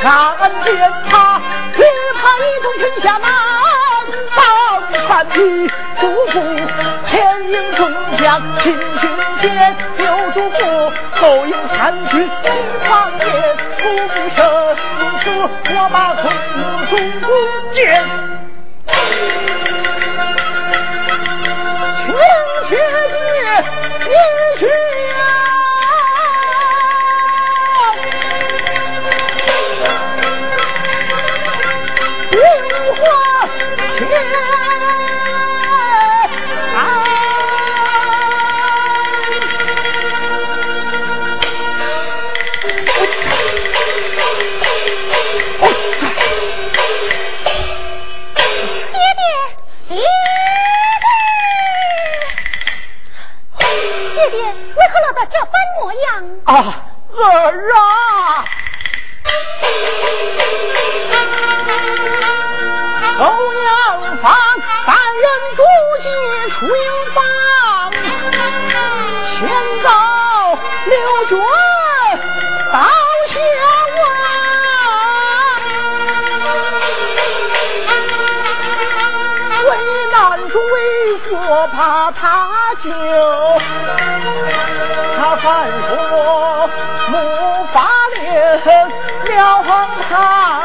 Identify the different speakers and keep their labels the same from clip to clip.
Speaker 1: 看见他，只怕一统天下难保全局。祖父前迎众将进军前，留主父后迎参军进王殿。徒不舍，因此我把从中不见，请且别一去。
Speaker 2: 这般模样
Speaker 1: 啊，儿啊！欧阳芳，三人独骑出营房，先到刘军到下问，为难主为何怕他救？他反说木法令了堂，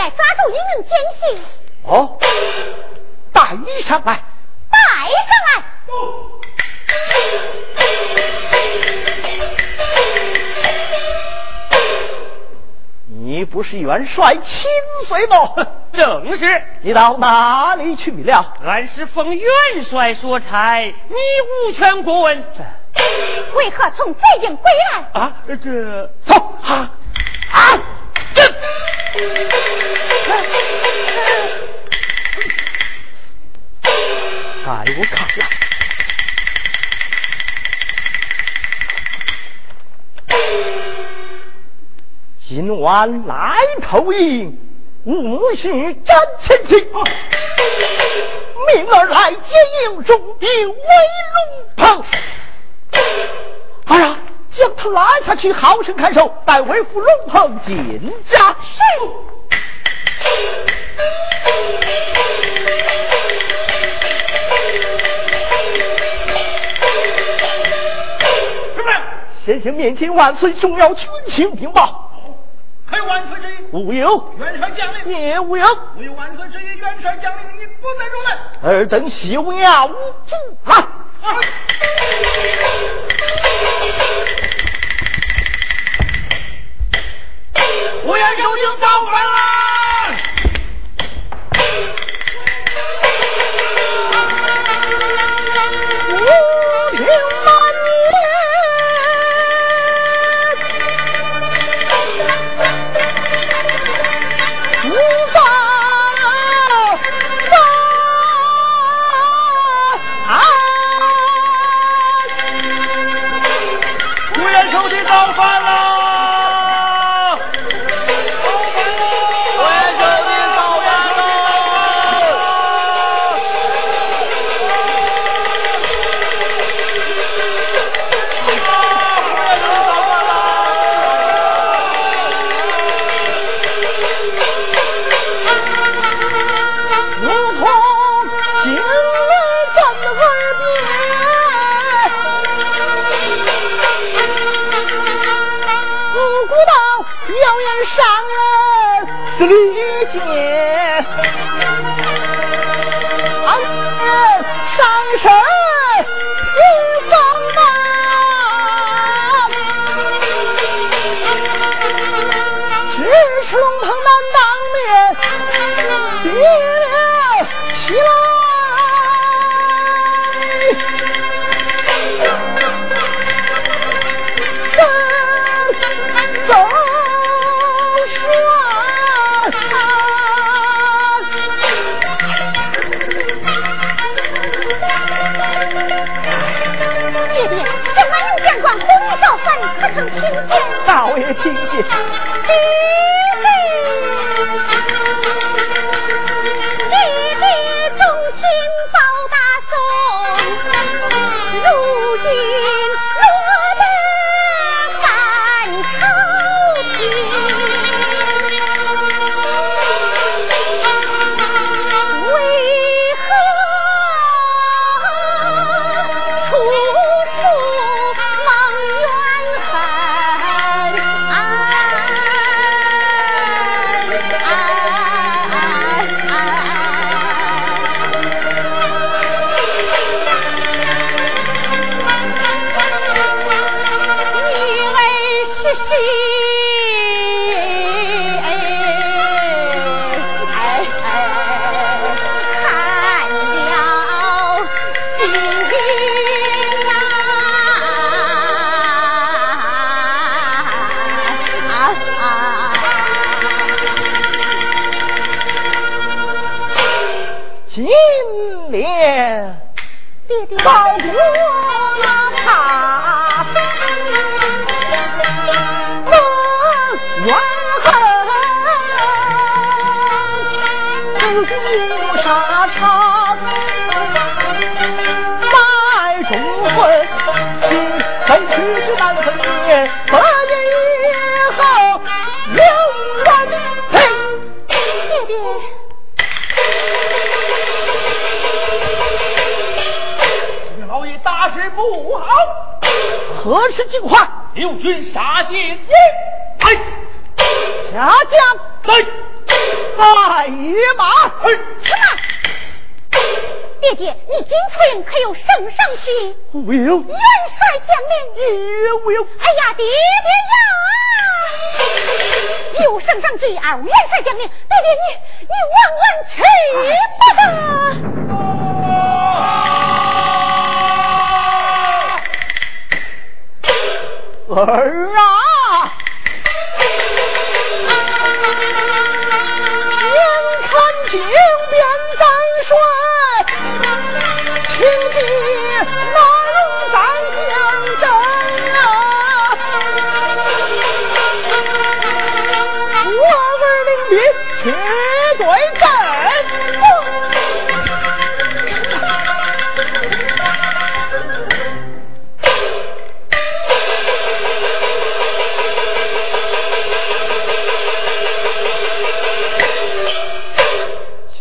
Speaker 2: 来抓住，一名奸细。
Speaker 1: 哦，带上来，
Speaker 2: 带上来。
Speaker 1: 你不是元帅亲随吗？
Speaker 3: 正是。
Speaker 1: 你到哪里去了？
Speaker 3: 俺是奉元帅所差，你无权过问。
Speaker 2: 为何从贼营归来？
Speaker 1: 啊，这走啊啊！哎，我看了，今晚来投营，无需战前进，明儿来接应中兵为龙鹏。哎呀！将他拉下去，好生看守，待为父龙鹏进家。
Speaker 2: 是。
Speaker 3: 什么？
Speaker 1: 先生面前万岁，重要军情禀报。
Speaker 3: 开万岁之意。
Speaker 1: 无有。
Speaker 3: 元帅将领。
Speaker 1: 也无有。
Speaker 3: 无有万岁之意，元帅将领，你不在入内。
Speaker 1: 尔等休要无助来。
Speaker 3: 我愿受刑造反啦！
Speaker 1: 少爷听见。是尽，
Speaker 3: 六军杀尽，嘿，下将进，带野
Speaker 1: 马，嘿，起。爹爹，你今春可有圣上旨？有。元帅，有。哎呀，爹爹呀！一圣上旨，二无元帅将临，爹爹你你万万去不得。儿啊。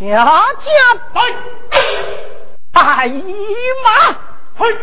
Speaker 1: 呀家哎哎呀妈嘿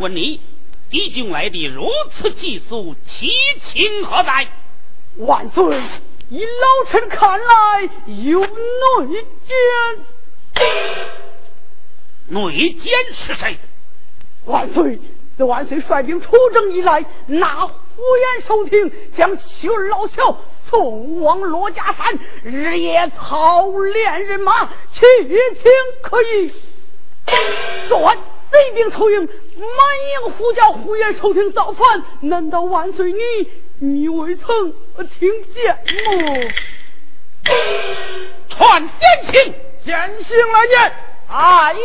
Speaker 3: 问你，敌军来的如此急速，其情何在？
Speaker 1: 万岁，以老臣看来有内奸。
Speaker 3: 内奸是谁？
Speaker 1: 万岁，自万岁率兵出征以来，那胡延寿亭将妻儿老小送往罗家山，日夜操练人马，其情可以。说完。贼兵凑营，满营呼叫呼延寿亭造反，难道万岁你你未曾听见吗？
Speaker 3: 传先行，
Speaker 1: 先行来见阿爷。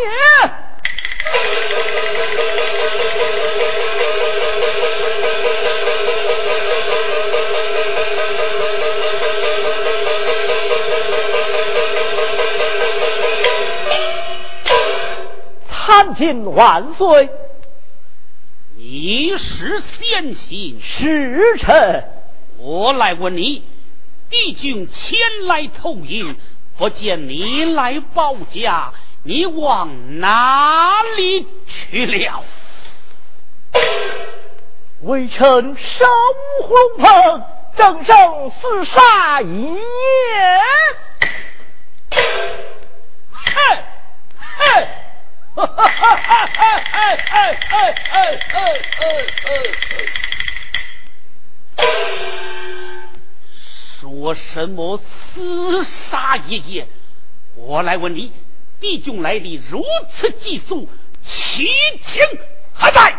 Speaker 1: 参见万岁！
Speaker 3: 你是先行
Speaker 1: 使臣，
Speaker 3: 我来问你：帝君前来投营，不见你来报驾，你往哪里去了？
Speaker 1: 微臣上虎龙棚，正正厮杀一夜。
Speaker 3: 嘿，嘿。说什么厮杀一夜？我来问你，敌军来的如此急速，其情何在？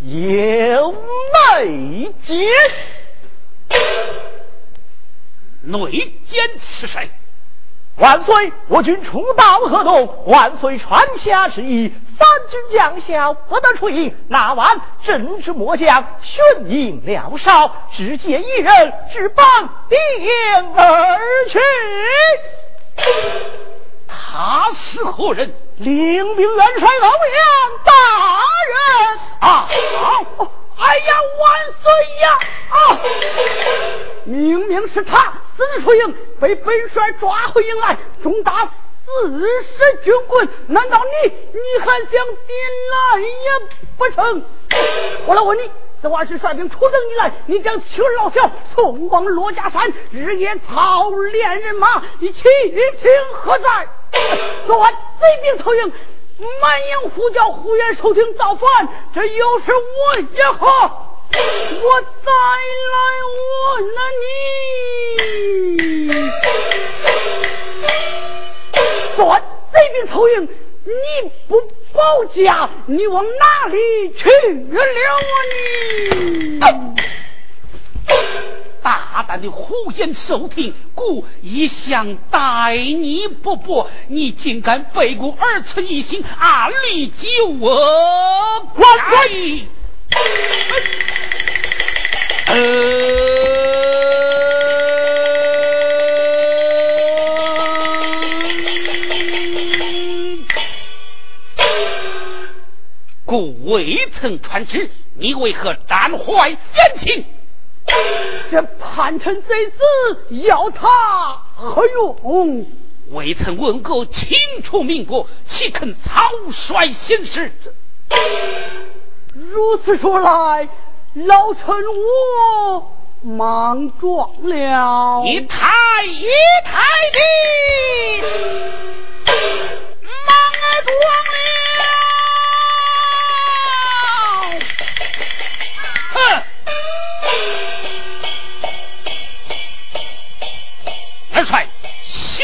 Speaker 1: 有内奸，
Speaker 3: 内奸是谁？
Speaker 1: 万岁！我军出道河东，万岁传下旨意，三军将校不得出营。那晚正值末将巡营了哨，只见一人直绑兵而去。
Speaker 3: 他是何人？
Speaker 1: 领兵元帅欧阳大人
Speaker 3: 啊！
Speaker 1: 哎呀，万岁呀！啊！明明是他死出营，被本帅抓回营来，重达四十军棍，难道你你还想点来也不成？我来问你，自万岁率兵出征以来，你将妻儿老小送往罗家山，日夜操练人马，你其情何在？昨晚贼兵凑营。满营呼叫呼延寿亭造反，这又是我也好？我再来问了你。
Speaker 4: 算这边凑营，你不保家，你往哪里去了
Speaker 3: 啊你？大胆的胡言受听，故一向待你不薄，你竟敢背顾儿臣一心，阿力救我！
Speaker 4: 万岁！
Speaker 3: 呃。故未曾传旨，你为何斩坏言情？
Speaker 4: 这叛臣贼子要他何用？
Speaker 3: 未曾问过清楚民国，岂肯草率行事？
Speaker 4: 如此说来，老臣我莽撞了。
Speaker 3: 一太一太的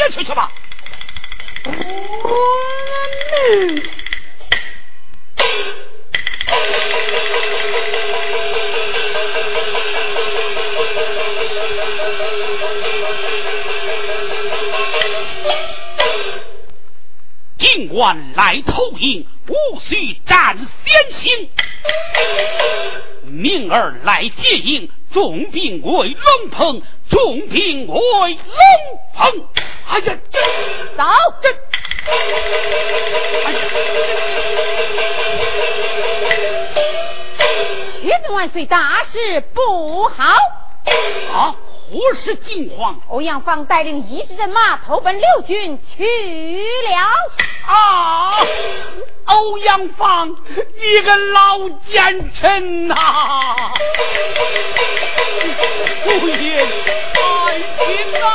Speaker 3: 先去去吧。尽管来投营，无需战先行。命儿来接应，重兵为龙鹏，重兵为龙鹏。哎呀，这
Speaker 2: 走
Speaker 3: 这，哎呀，
Speaker 2: 千万岁大事不好！
Speaker 3: 啊，不是惊皇，
Speaker 2: 欧阳芳带领一支人马投奔六军去了。
Speaker 3: 啊！欧阳芳，你个老奸臣呐！父亲，
Speaker 4: 哎呀！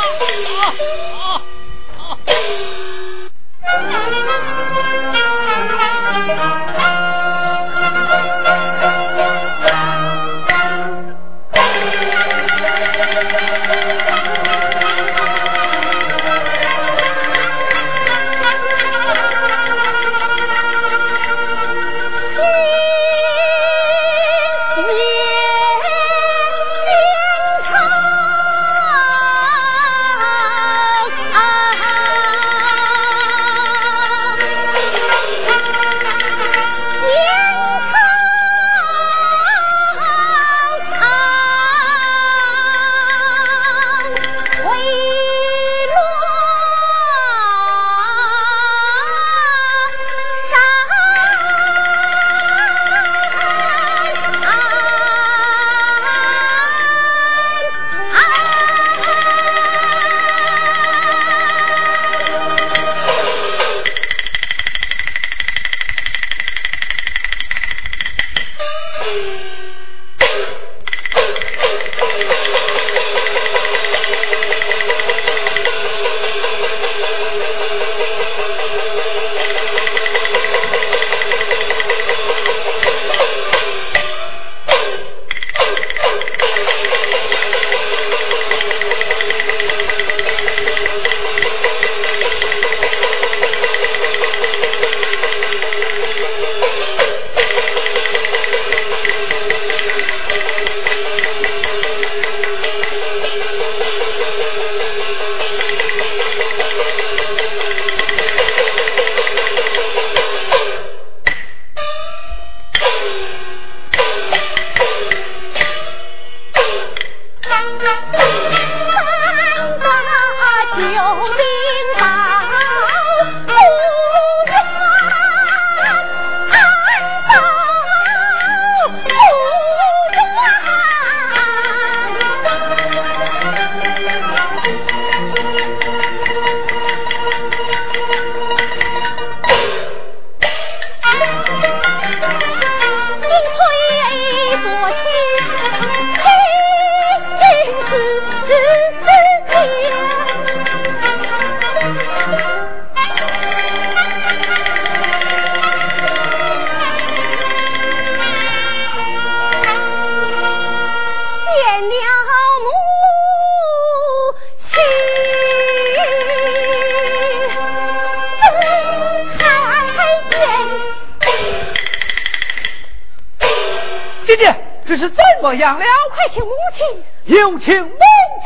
Speaker 4: 这是怎么样了？
Speaker 2: 快请母亲。
Speaker 4: 有请母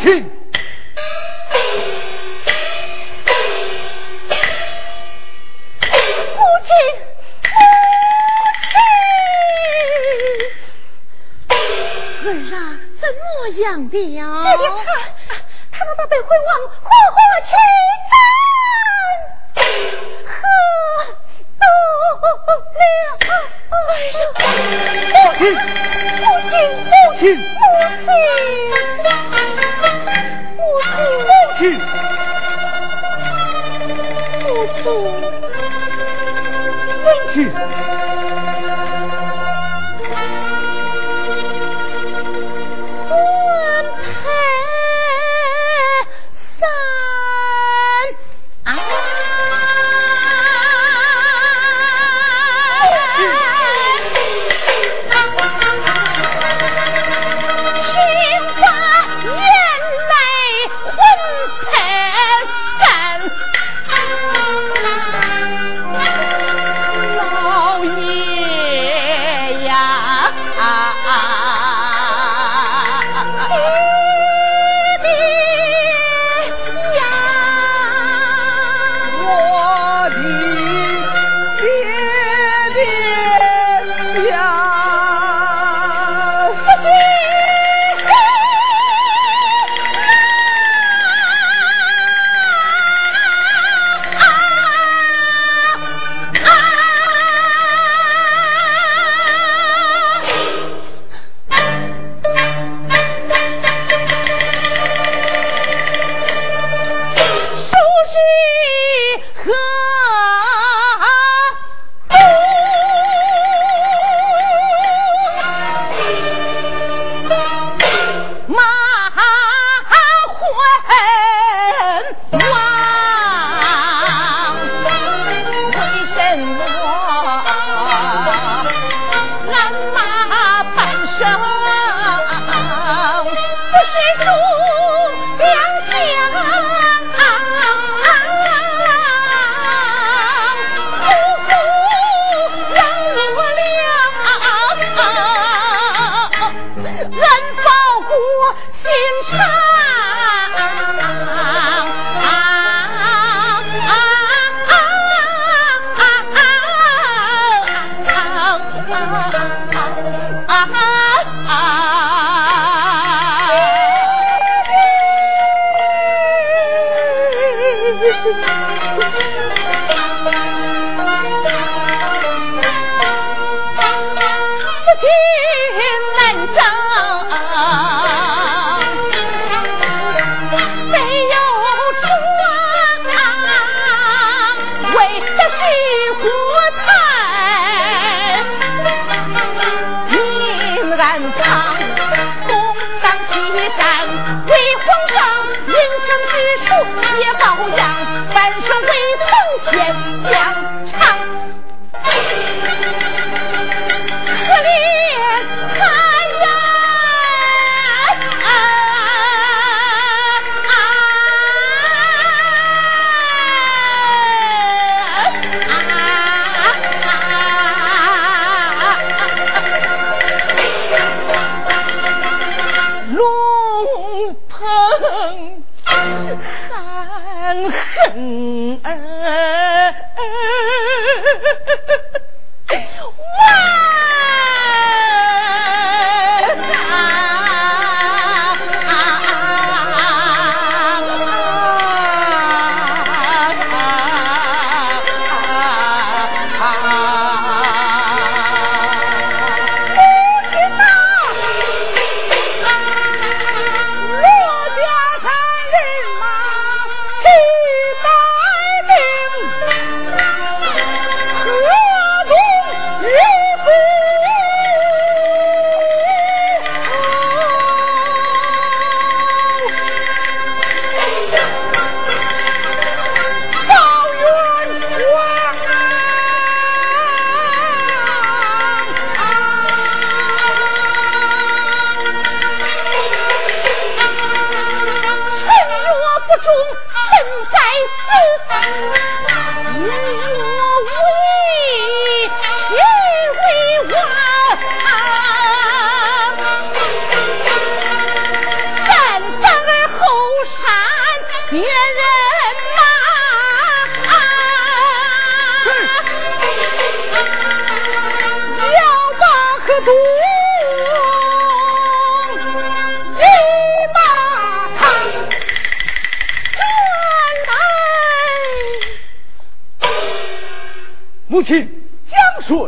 Speaker 4: 亲。
Speaker 2: 母亲，母亲。儿啊，怎么样的呀？
Speaker 1: 看，看到那被昏王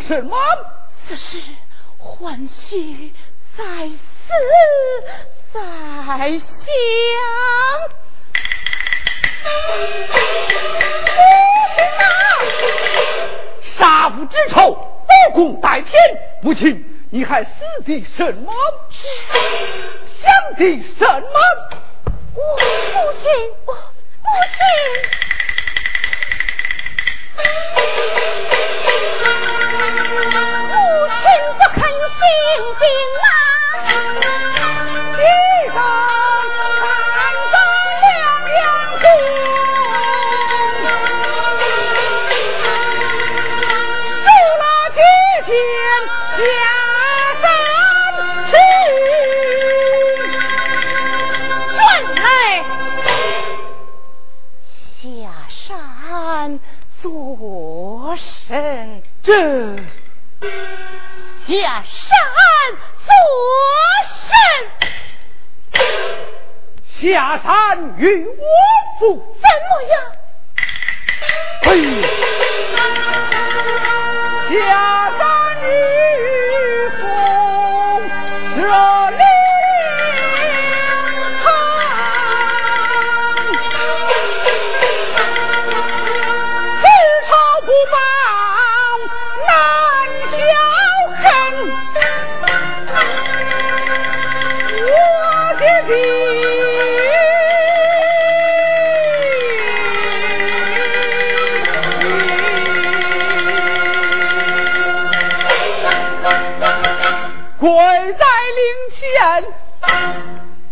Speaker 1: 什么？
Speaker 2: 此事欢喜在思再想。
Speaker 1: 杀父之仇，不共戴天。母亲，你还死的什么？想的什么？
Speaker 5: 我父亲，我母亲。肯行兵
Speaker 1: 与我父
Speaker 2: 怎么样？
Speaker 1: 嘿，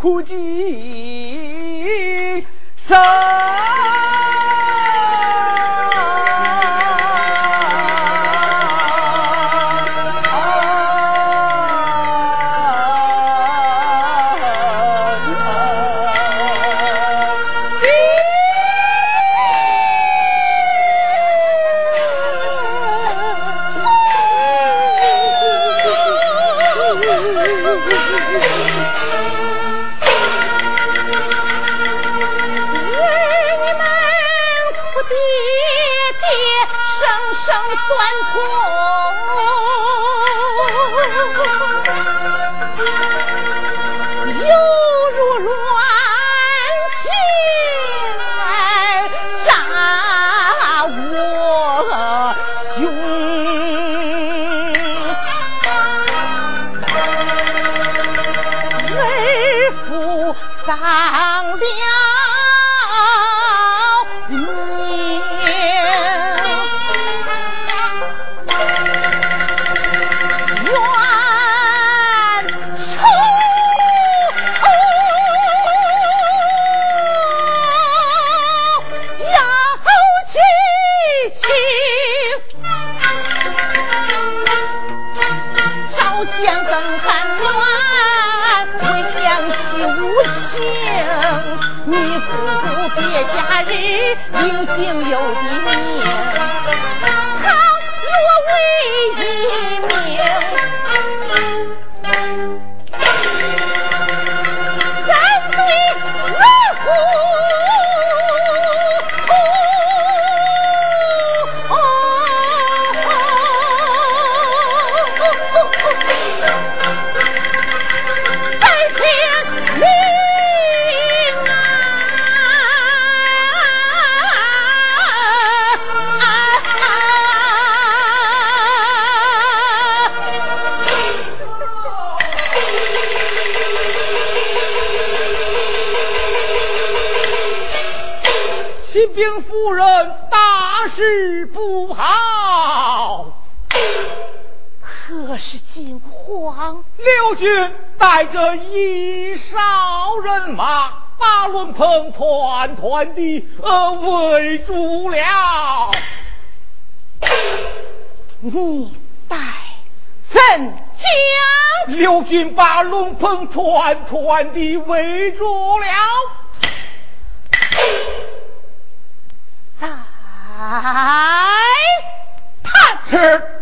Speaker 1: 哭泣声。带着一哨人马，把轮棚团团的呃围住了。
Speaker 2: 你带怎将
Speaker 1: 刘军把龙棚团团的围住了？
Speaker 2: 再探
Speaker 1: 是。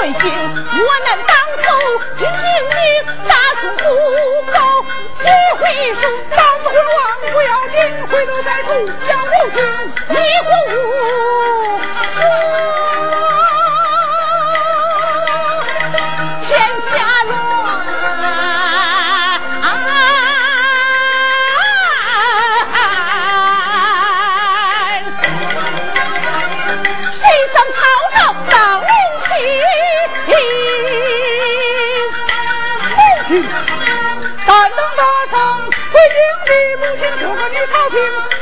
Speaker 2: 为今我难当头今命你大宋不保学会胜三次回望不要紧回头再诉下人恨你和我臭平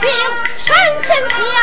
Speaker 2: 兵，身前平。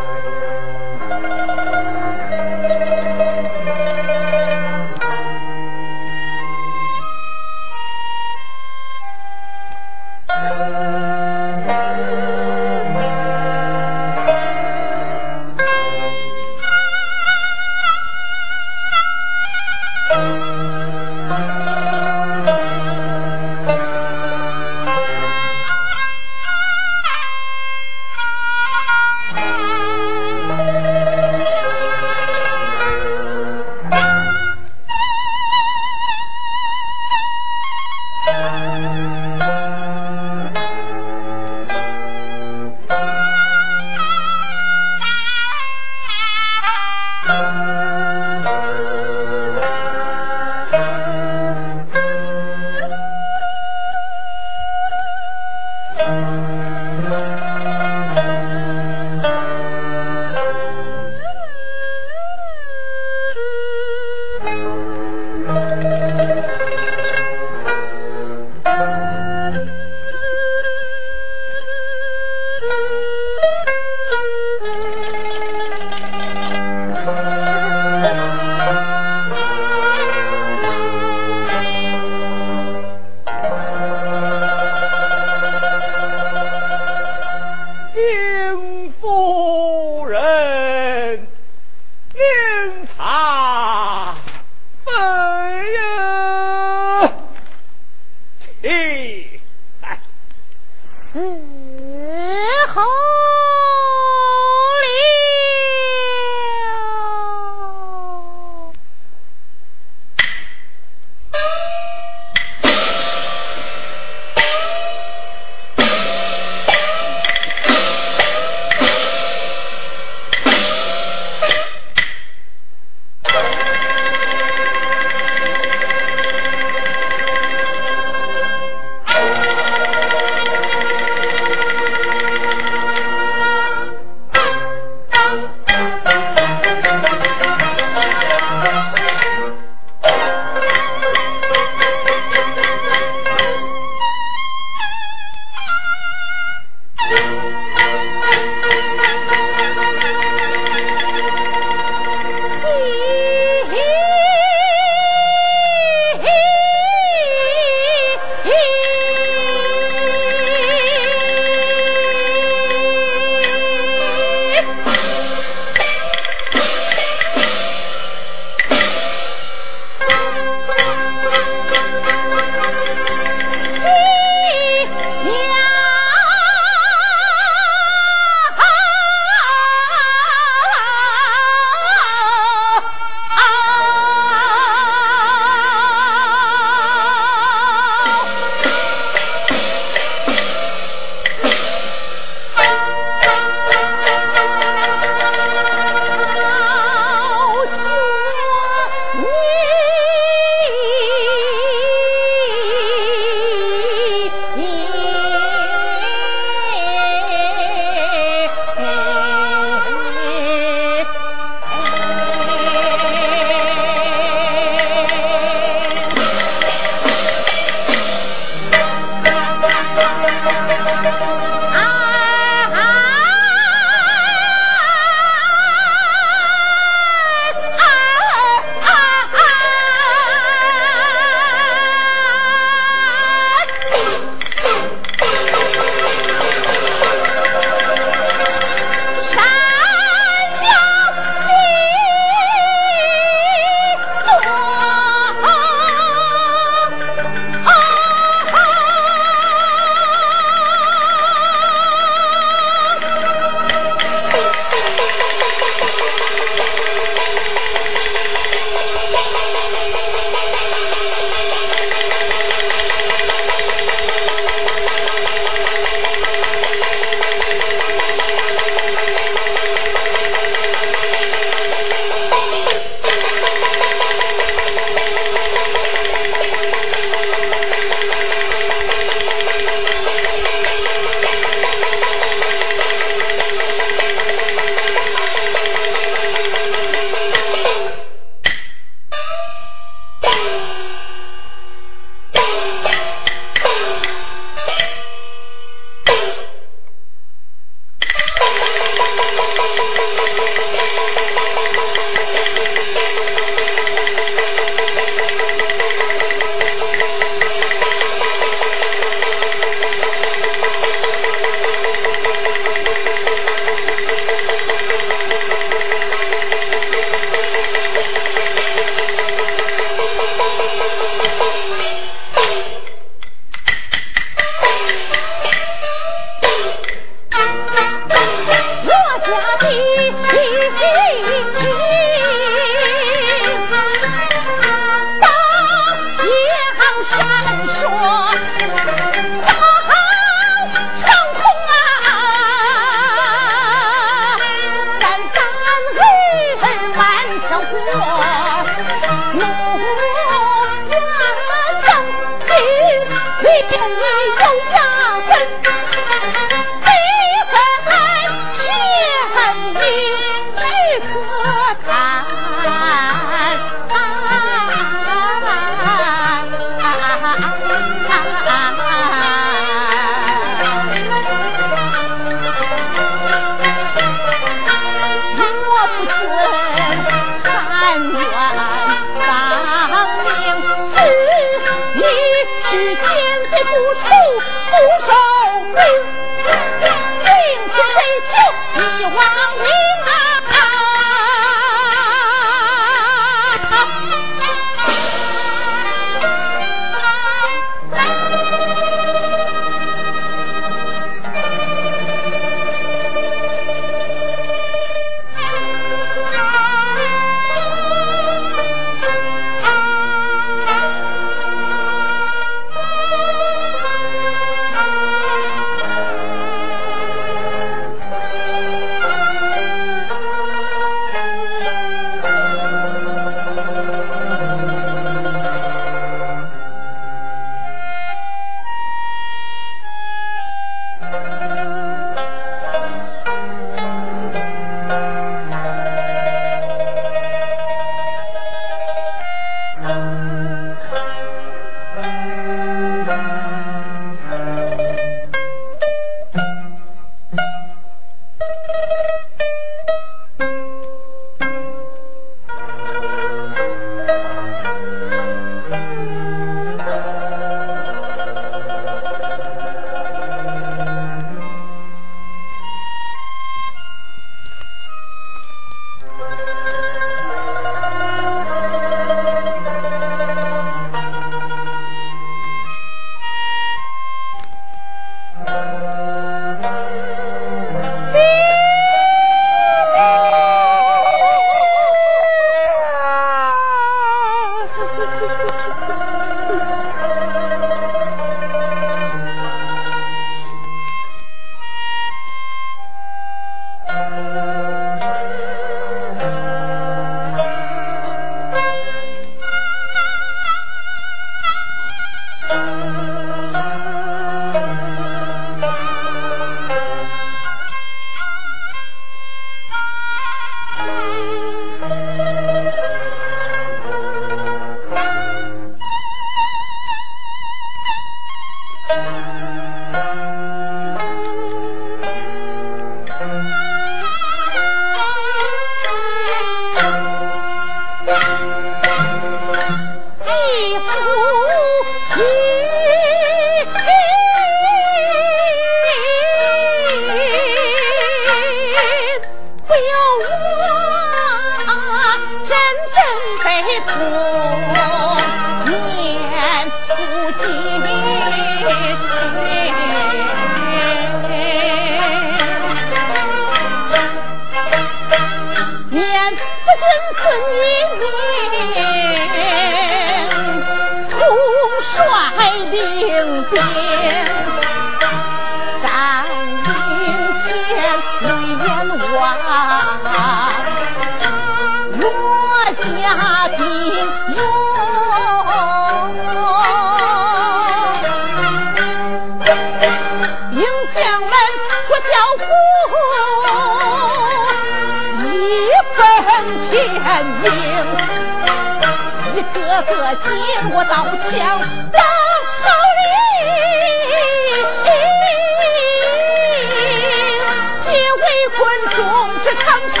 Speaker 2: 长城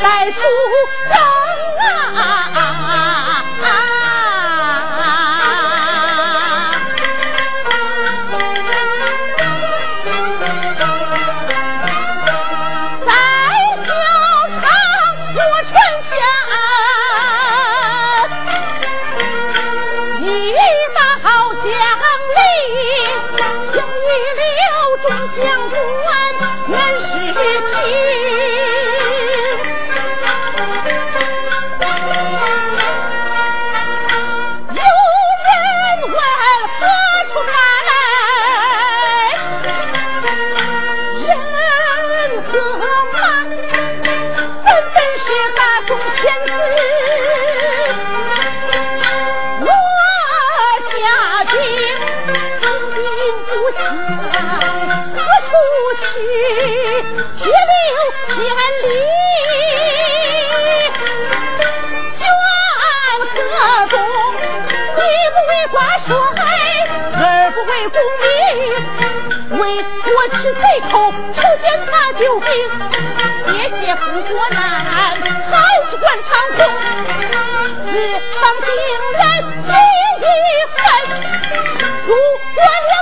Speaker 2: 在出征啊我吃贼寇除奸怕救兵夜解不过难好是官场空四方兵刃心一狠如
Speaker 5: 果了